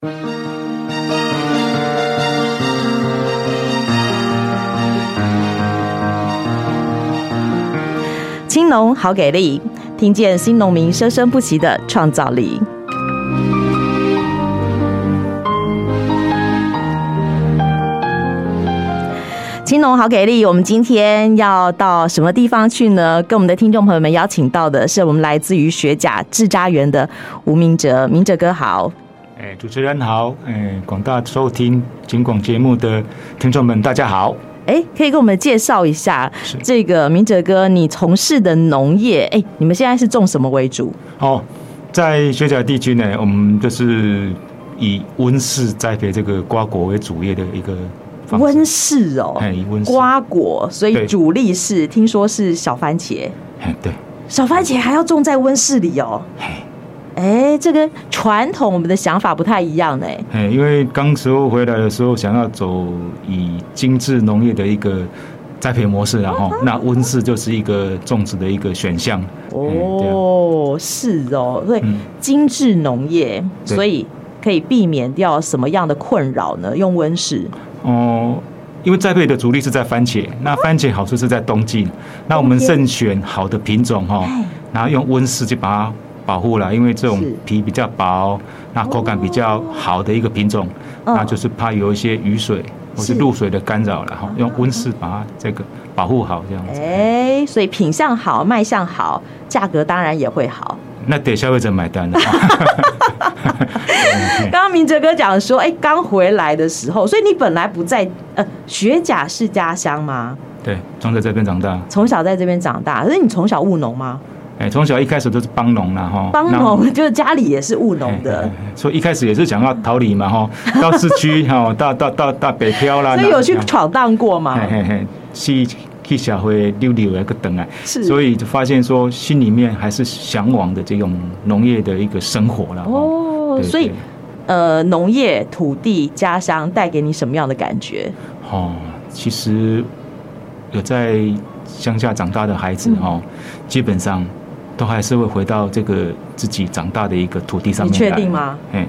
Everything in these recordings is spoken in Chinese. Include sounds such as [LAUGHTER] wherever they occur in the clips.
青农好给力，听见新农民生生不息的创造力。青农好给力，我们今天要到什么地方去呢？跟我们的听众朋友们邀请到的是我们来自于学甲智家园的吴明哲，明哲哥好。哎，主持人好，哎，广大收听警广节目的听众们，大家好。哎，可以给我们介绍一下这个明哲哥，你从事的农业，哎，你们现在是种什么为主？哦，在学甲地区呢，我们就是以温室栽培这个瓜果为主业的一个。温室哦，温瓜果，所以主力是听说是小番茄。对，小番茄还要种在温室里哦。哎，这跟传统我们的想法不太一样呢。哎，因为刚时候回来的时候，想要走以精致农业的一个栽培模式，然后那温室就是一个种植的一个选项。哦，是哦，对，精致农业，所以可以避免掉什么样的困扰呢？用温室。哦，因为栽培的主力是在番茄，那番茄好处是在冬季，那我们慎选好的品种哈，然后用温室去把它保护了，因为这种皮比较薄，那口感比较好的一个品种，那就是怕有一些雨水或是露水的干扰了哈，用温室把它这个保护好这样子。哎，所以品相好，卖相好，价格当然也会好。那得消费者买单了。[LAUGHS] 刚刚明哲哥讲说，哎，刚回来的时候，所以你本来不在呃学甲是家乡吗？对，从在这边长大，从小在这边长大。可是你从小务农吗？哎，从小一开始都是帮农了哈，帮农 [LAUGHS] 就是家里也是务农的，所以一开始也是想要逃离嘛哈，[LAUGHS] 到市区哈，到到到到北漂啦。所以有去闯荡过吗？嘿嘿嘿，去。去社会溜溜一个等啊，是，所以就发现说心里面还是向往的这种农业的一个生活了。哦，所以呃，农业、土地、家乡带给你什么样的感觉？哦，其实有在乡下长大的孩子哦，嗯、基本上都还是会回到这个自己长大的一个土地上面。你确定吗？嗯。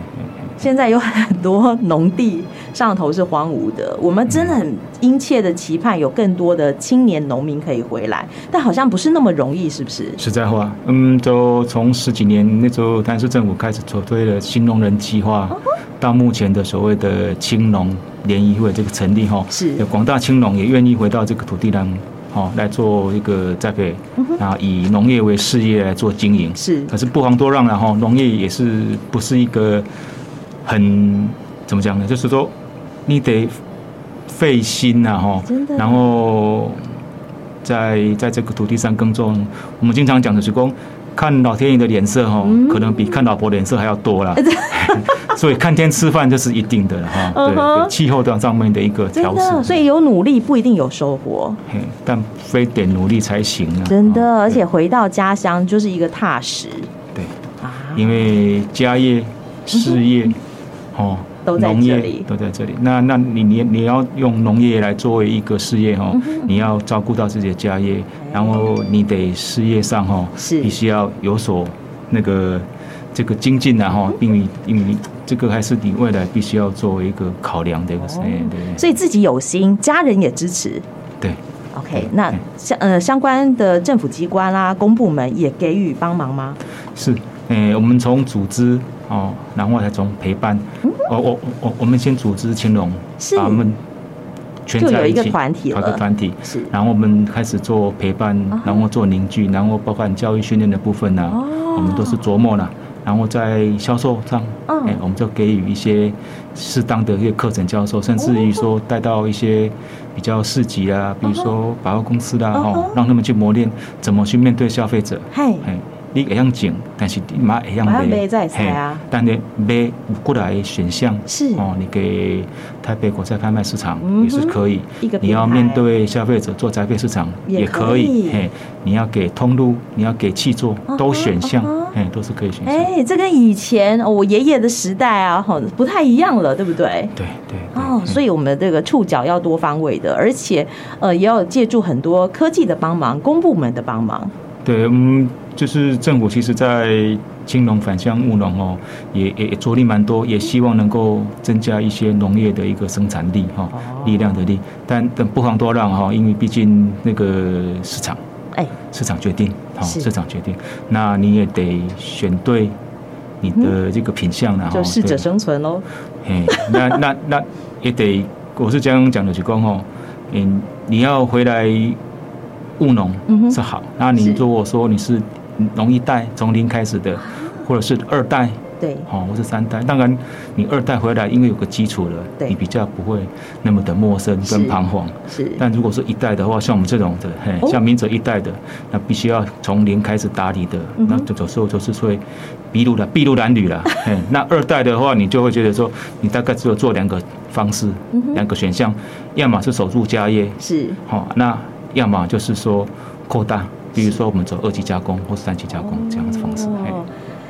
现在有很多农地上头是荒芜的，我们真的很殷切的期盼有更多的青年农民可以回来，但好像不是那么容易，是不是？实在话，嗯，就从十几年那时候，台南市政府开始筹推了新农人计划，到目前的所谓的青农联谊会这个成立哈，是有广大青农也愿意回到这个土地上，好来做一个栽培，啊，以农业为事业来做经营，是。可是不遑多让了哈，农业也是不是一个。很怎么讲呢？就是说，你得费心呐，哈，然后在在这个土地上耕种，我们经常讲的是说，看老天爷的脸色哈，可能比看老婆脸色还要多啦。[LAUGHS] 所以看天吃饭这是一定的哈，对对，气候的上面的一个调整。所以有努力不一定有收获，但非得努力才行啊。真的，而且回到家乡就是一个踏实。对啊，因为家业、事业。哦，都在这里，都在这里。那那你你你要用农业来作为一个事业哦，你要照顾到自己的家业，然后你得事业上哈，是。必须要有所那个这个精进的哈，因为因为这个还是你未来必须要作为一个考量的一个事业，对。所以自己有心，家人也支持。对，OK，那相呃相关的政府机关啦、公部门也给予帮忙吗？是，诶，我们从组织。哦，然后才从陪伴，我我我我们先组织青龙，把我们全家一起，一个团体，一个团体，是，然后我们开始做陪伴，然后做凝聚，然后包括教育训练的部分呢，我们都是琢磨了，然后在销售上，哎，我们就给予一些适当的一个课程教授，甚至于说带到一些比较市级啊，比如说百货公司啦，哦，让他们去磨练怎么去面对消费者，嘿，你会样种，但是你马会样卖，嘿，但你卖有过来选项是哦，你给台北国菜拍卖市场也是可以。你要面对消费者做宅配市场也可以，嘿，你要给通路，你要给契作，都选项，嘿，都是可以选项。哎，这跟以前我爷爷的时代啊，哈，不太一样了，对不对？对对。哦，所以我们这个触角要多方位的，而且呃，也要借助很多科技的帮忙，公部门的帮忙。对，嗯，就是政府其实在青农返乡务农哦，也也着力蛮多，也希望能够增加一些农业的一个生产力哈，力量的力。但但不遑多让哈，因为毕竟那个市场，哎，市场决定，好，市场决定，那你也得选对你的这个品相然后就适者生存喽。哎，那那那也得，我是这样讲的，就讲哦，嗯，你要回来务农是好，那你如果说你是农一代从零开始的，或者是二代。对，哦，或是三代，当然你二代回来，因为有个基础了，你比较不会那么的陌生跟彷徨。是，但如果是一代的话，像我们这种的，嘿，像明哲一代的，那必须要从零开始打理的，那有时候就是会筚路的筚路蓝缕了。[LAUGHS] 嘿，那二代的话，你就会觉得说，你大概只有做两个方式，两个选项，要么是守住家业，是，好，那要么就是说扩大，比如说我们走二级加工或是三级加工这样子方式。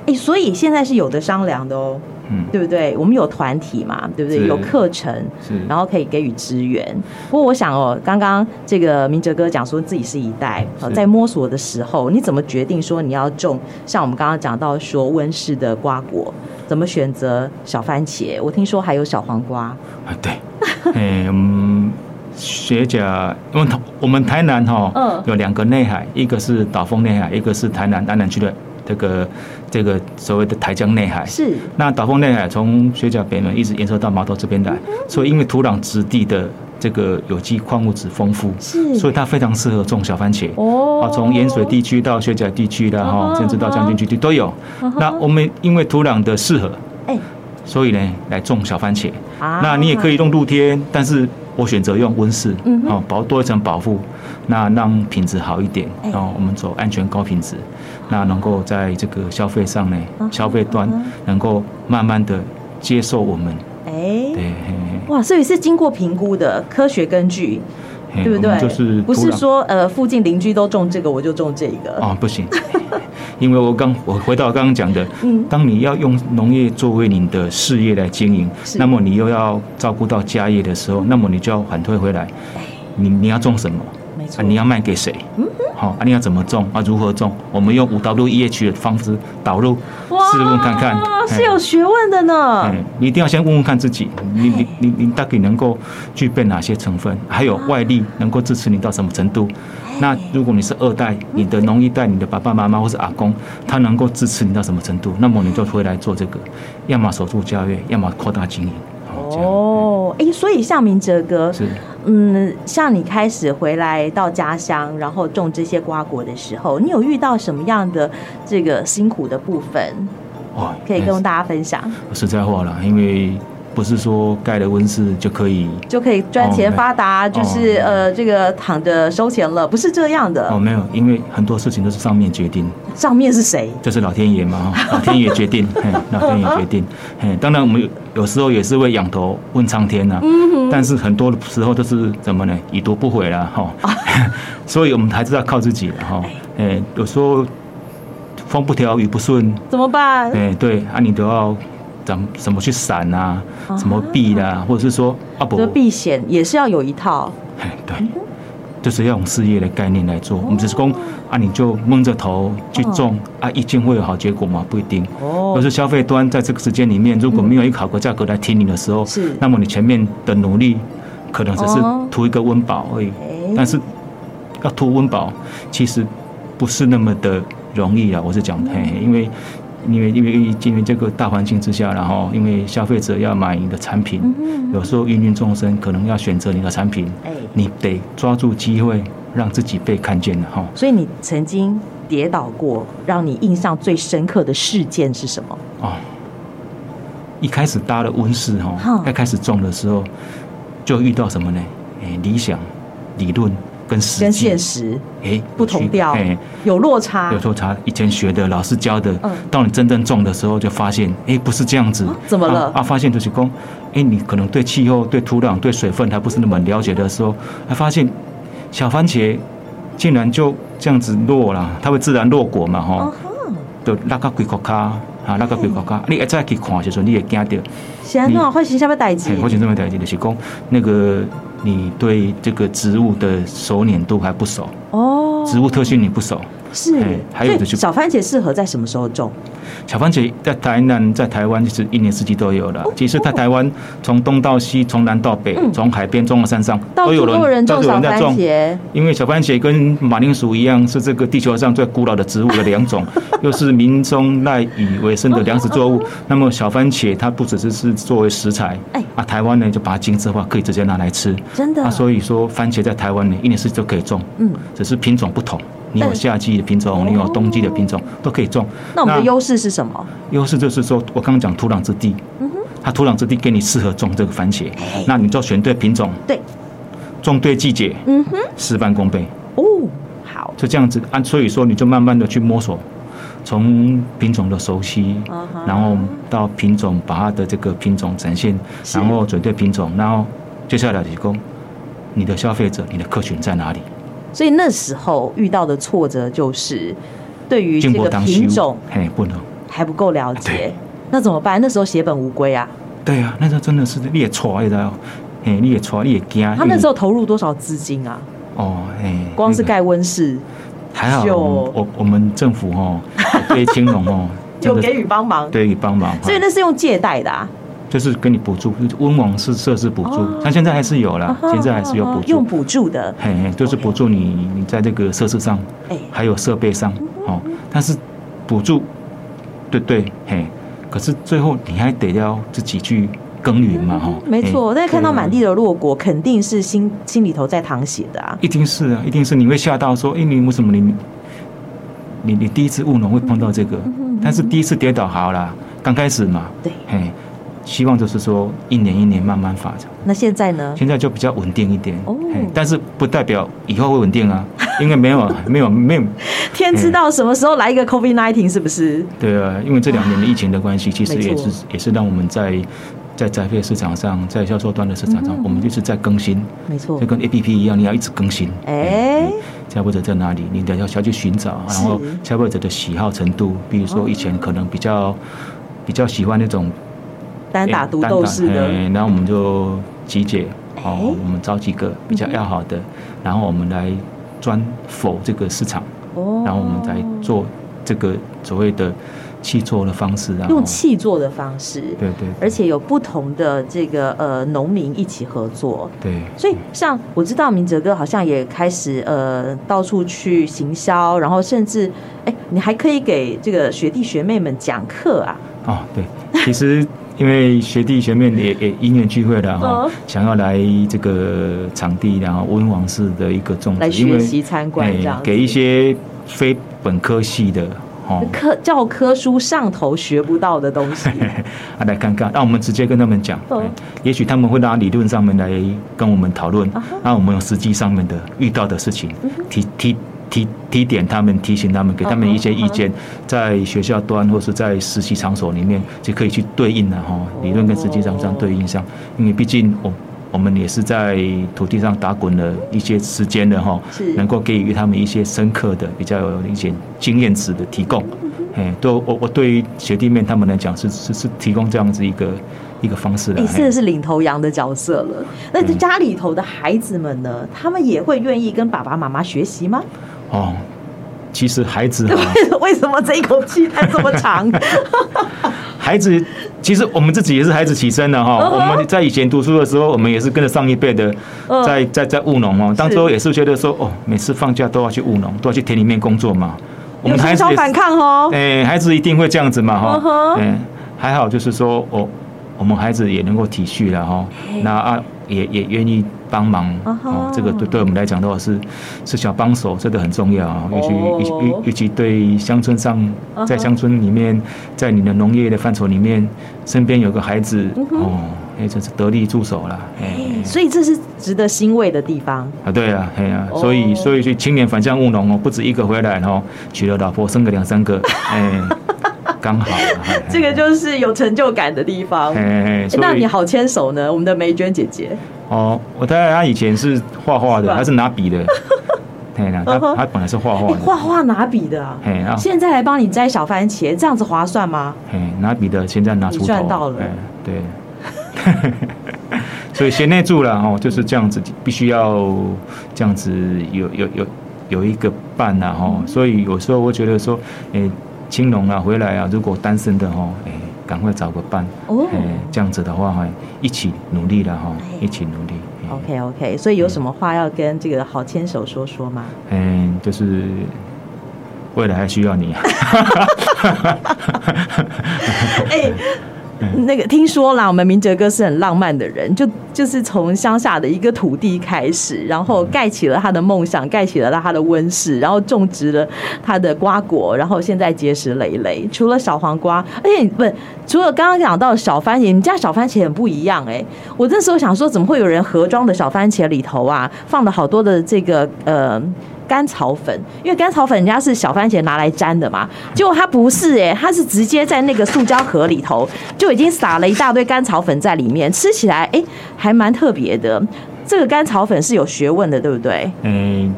哎，所以现在是有的商量的哦，嗯，对不对？我们有团体嘛，对不对？有课程，是，然后可以给予支援。不过我想哦，刚刚这个明哲哥讲说自己是一代，在摸索的时候，你怎么决定说你要种？像我们刚刚讲到说温室的瓜果，怎么选择小番茄？我听说还有小黄瓜啊，对，[LAUGHS] 嗯，学甲，因为我们台南哈，嗯，有两个内海，一个是岛风内海，一个是台南安南区的。这个这个所谓的台江内海是，那岛风内海从学甲北门一直延伸到码头这边来，所以因为土壤质地的这个有机矿物质丰富，是，所以它非常适合种小番茄哦。啊，从盐水地区到雪甲地区的哈，甚至到将军区都有。那我们因为土壤的适合，哎，所以呢来种小番茄。那你也可以用露天，但是我选择用温室，嗯好，保多一层保护，那让品质好一点，然后我们走安全高品质。那能够在这个消费上呢，消费端能够慢慢的接受我们，哎，对，哇，所以是经过评估的科学根据，对不对？就是不是说呃附近邻居都种这个我就种这个哦，不行，[LAUGHS] 因为我刚我回到刚刚讲的，嗯，当你要用农业作为你的事业来经营，那么你又要照顾到家业的时候，那么你就要反推回来，你你要种什么？没错，你要卖给谁？嗯。好，啊，你要怎么种啊？如何种？我们用五 W E H 的方式导入，试问看看，是有学问的呢。你一定要先问问看自己，你你你你大概能够具备哪些成分？还有外力能够支持你到什么程度？那如果你是二代，你的农一代，你的爸爸妈妈或是阿公，他能够支持你到什么程度？那么你就回来做这个，要么守住家业，要么扩大经营。哦，哎，所以像明哲哥是。嗯，像你开始回来到家乡，然后种这些瓜果的时候，你有遇到什么样的这个辛苦的部分？哇，可以跟大家分享。实在话啦，因为。不是说盖了温室就可以就可以赚钱发达，哦、就是呃这个躺着收钱了，不是这样的哦。没有，因为很多事情都是上面决定。上面是谁？就是老天爷嘛，老天爷决定，[LAUGHS] 嘿，老天爷决定。嘿，当然我们有有时候也是会仰头问苍天呐、啊，嗯、哼但是很多时候都是怎么呢？已读不回了哈。哦、[LAUGHS] 所以我们还是要靠自己的哈。哎，有时候风不调雨不顺怎么办？哎，对，啊，你都要。怎怎么去闪啊？什么避的、啊？或者是说啊不，避险也是要有一套。哎，对，就是要用事业的概念来做。我们只是说啊，你就蒙着头去种啊，一定会有好结果吗？不一定。哦。而是消费端在这个时间里面，如果没有一个好的价格来听你的时候，是。那么你前面的努力可能只是图一个温饱而已。但是要图温饱，其实不是那么的容易啊。我是讲，嘿，因为。因为因为因为这个大环境之下，然后因为消费者要买你的产品，有时候芸芸众生可能要选择你的产品，你得抓住机会让自己被看见了哈。所以你曾经跌倒过，让你印象最深刻的事件是什么？哦，一开始搭了温室哈，刚开始种的时候就遇到什么呢？哎，理想、理论。跟实跟现实哎不同调哎有落差有落差，以前学的老师教的，到你真正种的时候就发现哎不是这样子，怎么了啊？发现就是说哎你可能对气候、对土壤、对水分还不是那么了解的时候，还发现小番茄竟然就这样子落了，它会自然落果嘛哈，就那个龟壳卡啊那个龟壳卡，你一再去看的时候你也惊到。现在发生什么代志？发生什么代志就是讲那个。你对这个植物的熟稔度还不熟。哦，植物特性你不熟，是，还有的就小番茄适合在什么时候种？小番茄在台南，在台湾就是一年四季都有了。其实，在台湾从东到西，从南到北，从海边种到山上，都有人都有人在种。因为小番茄跟马铃薯一样，是这个地球上最古老的植物的两种，[LAUGHS] 又是民众赖以为生的粮食作物。那么，小番茄它不只是是作为食材，啊，台湾呢就把它精致化，可以直接拿来吃。真的。啊，所以说番茄在台湾呢，一年四季都可以种。嗯，只是品种不同。你有夏季的品种，你有冬季的品种，都可以种。那我们的优势是什么？优势就是说，我刚刚讲土壤质地，嗯哼，它土壤质地给你适合种这个番茄，那你就选对品种，对，种对季节，嗯哼，事半功倍。哦，好，就这样子按，所以说你就慢慢的去摸索，从品种的熟悉，然后到品种把它的这个品种展现，然后选对品种，然后接下来提供你的消费者，你的客群在哪里？所以那时候遇到的挫折就是，对于这个品种，嘿，不能还不够了解，那怎么办？那时候血本无归啊。对啊，那时候真的是你也错，你知道？哎，你也错，你也惊。他那时候投入多少资金啊？哦，哎，光是盖温室，还好，我我们政府哦，[LAUGHS] 对青龙哦，有给予帮忙，给予帮忙，所以那是用借贷的啊。就是给你补助，温网是设施补助，像现在还是有了，现在还是有补助，用补助的，嘿，就是补助你，你在这个设施上，还有设备上，哦，但是补助，对对，嘿，可是最后你还得要自己去耕耘嘛，哈，没错，但是看到满地的落果，肯定是心心里头在淌血的啊，一定是啊，一定是你会吓到说，哎，你为什么你，你你第一次务农会碰到这个，但是第一次跌倒好了，刚开始嘛，对，嘿。希望就是说，一年一年慢慢发展。那现在呢？现在就比较稳定一点。哦，但是不代表以后会稳定啊，[LAUGHS] 因为没有没有没有天知道什么时候来一个 COVID nineteen 是不是？对啊，因为这两年的疫情的关系，其实也是也是让我们在在宅配市场上，在销售端的市场上，我们就是在更新。没错，就跟 APP 一样，你要一直更新。哎，消费者在哪里？你得要要去寻找，然后消费者的喜好程度，比如说以前可能比较比较喜欢那种。单打独斗式的，然后我们就集结，哦，我们找几个比较要好的，然后我们来专否这个市场，哦。然后我们来做这个所谓的气作的方式啊，用气作的方式，对对，而且有不同的这个呃农民一起合作，对，所以像我知道明哲哥好像也开始呃到处去行销，然后甚至哎，你还可以给这个学弟学妹们讲课啊，哦，对，其实。因为学弟学妹也也因缘聚会了哈，想要来这个场地，然后温王室的一个种植，来学习参观这样，给一些非本科系的哦，课教科书上头学不到的东西，[LAUGHS] 啊，来看看，那我们直接跟他们讲，也许他们会拿理论上面来跟我们讨论，那我们有实际上面的遇到的事情提提。提提点他们，提醒他们，给他们一些意见，在学校端或是在实习场所里面就可以去对应了哈，理论跟实际上这样对应上，因为毕竟我我们也是在土地上打滚了一些时间的哈，能够给予他们一些深刻的、比较有一些经验值的提供，哎，都我我对于学弟妹他们来讲是是是提供这样子一个一个方式的。你是的是领头羊的角色了，那家里头的孩子们呢？他们也会愿意跟爸爸妈妈学习吗？哦，其实孩子啊，[LAUGHS] 为什么这一口气还这么长？[LAUGHS] 孩子，其实我们自己也是孩子起身的哈。我们在以前读书的时候，我们也是跟着上一辈的在在在务农哦。当初也是觉得说，哦，每次放假都要去务农，都要去田里面工作嘛。我们孩子反抗哦，哎，孩子一定会这样子嘛哈。嗯，还好就是说，哦我们孩子也能够体恤了哈。那啊。也也愿意帮忙哦，这个对对我们来讲的话是是小帮手，这个很重要啊。尤其尤尤其对乡村上，在乡村里面，在你的农业的范畴里面，身边有个孩子哦，哎，真是得力助手了。哎，所以这是值得欣慰的地方啊。对啊，哎呀，所以所以去青年返乡务农哦，不止一个回来哦，娶了老婆，生个两三个，[LAUGHS] 哎。刚好，这个就是有成就感的地方。那你好牵手呢？我们的梅娟姐姐。哦，我太太她以前是画画的，她是拿笔的？[LAUGHS] 对啊，她她本来是画画的。画画拿笔的啊？现在来帮你摘小番茄，这样子划算吗？拿笔的现在拿出头。赚到了。对。[LAUGHS] 所以贤内助了哦，就是这样子，必须要这样子有有有有一个伴呐哈，所以有时候我觉得说，诶，青龙啊回来啊，如果单身的哈，诶，赶快找个伴，诶，这样子的话哈，一起努力了哈，一起努力。OK OK，所以有什么话要跟这个好牵手说说吗？嗯，就是未来还需要你。[LAUGHS] 哎。那个听说啦，我们明哲哥是很浪漫的人，就就是从乡下的一个土地开始，然后盖起了他的梦想，盖起了他的温室，然后种植了他的瓜果，然后现在结实累累。除了小黄瓜，而且不，除了刚刚讲到小番茄，你家小番茄很不一样哎、我那时候想说，怎么会有人盒装的小番茄里头啊，放了好多的这个呃。甘草粉，因为甘草粉人家是小番茄拿来沾的嘛，结果它不是哎、欸，它是直接在那个塑胶盒里头就已经撒了一大堆甘草粉在里面，吃起来哎、欸、还蛮特别的。这个甘草粉是有学问的，对不对？嗯，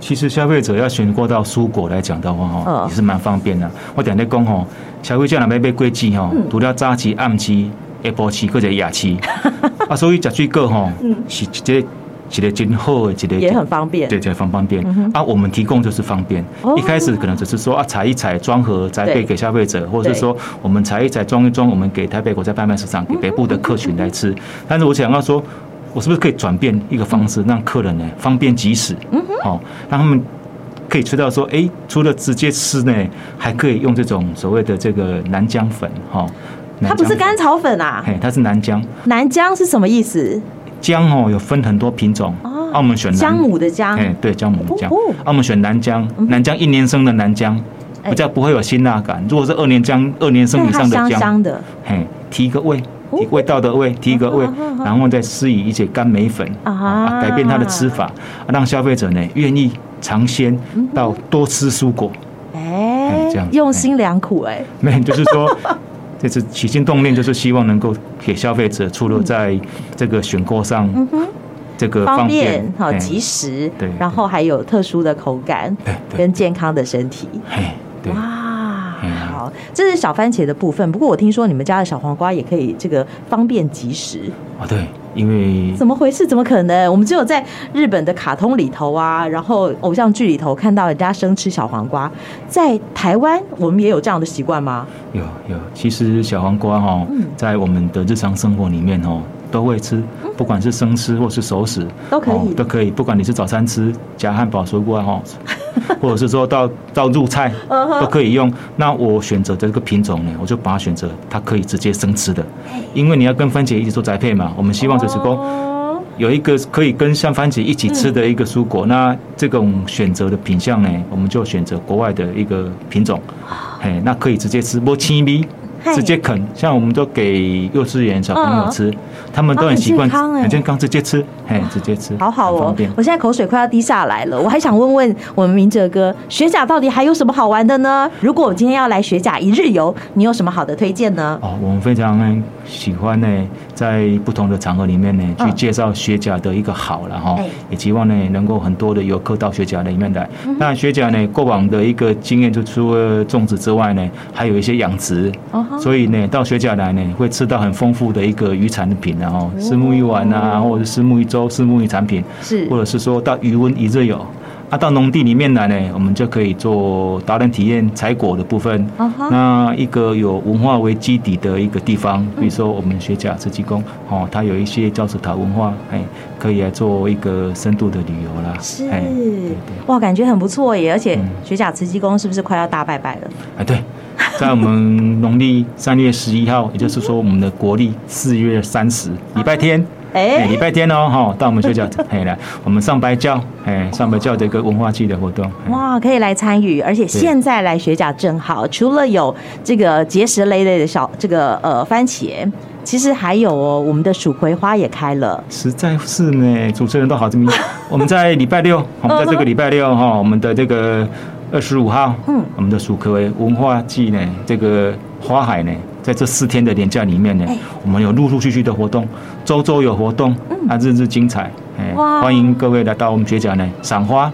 其实消费者要选购到蔬果来讲的话哈，也是蛮方便的。我等下讲哈，消费者那边买果子哈，除了早期、暗期、下晡期或者夜期，[LAUGHS] 啊，所以食水果哈，是直接。起来真好，起来也很方便，对，很方便。啊，我们提供就是方便。一开始可能只是说啊，采一采，装盒再配给消费者，或者是说我们采一采，装一装，我们给台北国家拍卖市场，给北部的客群来吃。但是我想要说，我是不是可以转变一个方式，让客人呢方便即食？嗯哼，好，让他们可以吃到说，哎，除了直接吃呢，还可以用这种所谓的这个南姜粉，哈，它不是甘草粉啊，嘿，它是南姜。南姜是什么意思？姜哦，有分很多品种。哦，我们选姜母的姜。哎，对，姜母的姜。我们选南姜，南姜一年生的南姜，比较不会有辛辣感。如果是二年姜，二年生以上的姜，香香的。嘿，提个味，提味道的味，提个味，然后再施以一些甘梅粉啊，改变它的吃法，让消费者呢愿意尝鲜到多吃蔬果。哎，这样用心良苦哎。没，就是说。这次起心动念就是希望能够给消费者，除了在这个选购上，这个方便、好及时，对，然后还有特殊的口感，跟健康的身体，对，哇，好，这是小番茄的部分。不过我听说你们家的小黄瓜也可以这个方便即食啊，对。因为怎么回事？怎么可能？我们只有在日本的卡通里头啊，然后偶像剧里头看到人家生吃小黄瓜，在台湾我们也有这样的习惯吗？有有，其实小黄瓜哈，在我们的日常生活里面哈。都会吃，不管是生吃或是熟食，都可以，都可以。不管你是早餐吃夹汉堡、水果哈，[LAUGHS] 或者是说到到入菜，都可以用。那我选择的这个品种呢，我就把它选择它可以直接生吃的，因为你要跟番茄一起做栽配嘛。我们希望就是说有一个可以跟像番茄一起吃的一个蔬果。那这种选择的品相呢，我们就选择国外的一个品种，嘿，那可以直接吃，不青味。直接啃，像我们都给幼稚园小朋友吃，他们都很习惯，很健康，直接吃，嘿，直接吃，好好哦。我现在口水快要滴下来了，我还想问问我们明哲哥，学甲到底还有什么好玩的呢？如果我今天要来学甲一日游，你有什么好的推荐呢？哦，我们非常喜欢呢，在不同的场合里面呢，去介绍学甲的一个好，然后也希望呢，能够很多的游客到学甲里面来。那学甲呢，过往的一个经验，就除了种植之外呢，还有一些养殖。所以呢，到学甲来呢，会吃到很丰富的一个渔产品，然后虱目鱼丸啊，或者是虱目鱼粥、虱目鱼产品，是，或者是说到渔温一日游。啊，到农地里面来呢，我们就可以做达人体验采果的部分。Uh huh. 那一个有文化为基底的一个地方，比如说我们学甲慈济宫，哦，它有一些交趾陶文化，哎，可以来做一个深度的旅游啦。是，对对哇，感觉很不错耶！而且学甲慈济宫是不是快要大拜拜了？哎，对。在我们农历三月十一号，也就是说我们的国历四月三十，礼拜天，哎，礼拜天哦，哈，到我们学甲哎来，我们上白教，哎，上白教的一个文化祭的活动，哇，可以来参与，而且现在来学甲正好，除了有这个结石累累的小这个呃番茄，其实还有哦，我们的蜀葵花也开了，实在是呢，主持人都好这么，我们在礼拜六，[LAUGHS] 我们在这个礼拜六哈，我们的这个。二十五号，嗯，我们的蜀葵文化季呢，这个花海呢，在这四天的连假里面呢，我们有陆陆续续的活动，周周有活动，啊，日日精彩，哎，欢迎各位来到我们学甲呢赏花，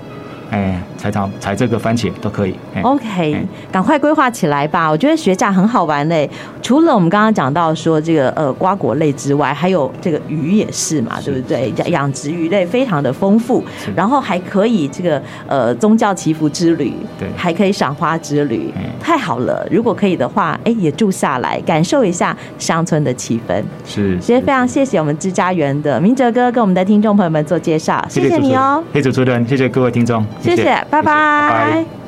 哎，采采采这个番茄都可以。OK，赶快规划起来吧！我觉得学甲很好玩嘞。除了我们刚刚讲到说这个呃瓜果类之外，还有这个鱼也是嘛，是对不对？养殖鱼类非常的丰富，然后还可以这个呃宗教祈福之旅，对，还可以赏花之旅，太好了！如果可以的话，哎，也住下来感受一下乡村的气氛。是，其实非常谢谢我们知家园的明哲哥跟我们的听众朋友们做介绍，谢谢你哦，谢谢主持人，谢谢各位听众，谢谢，拜拜。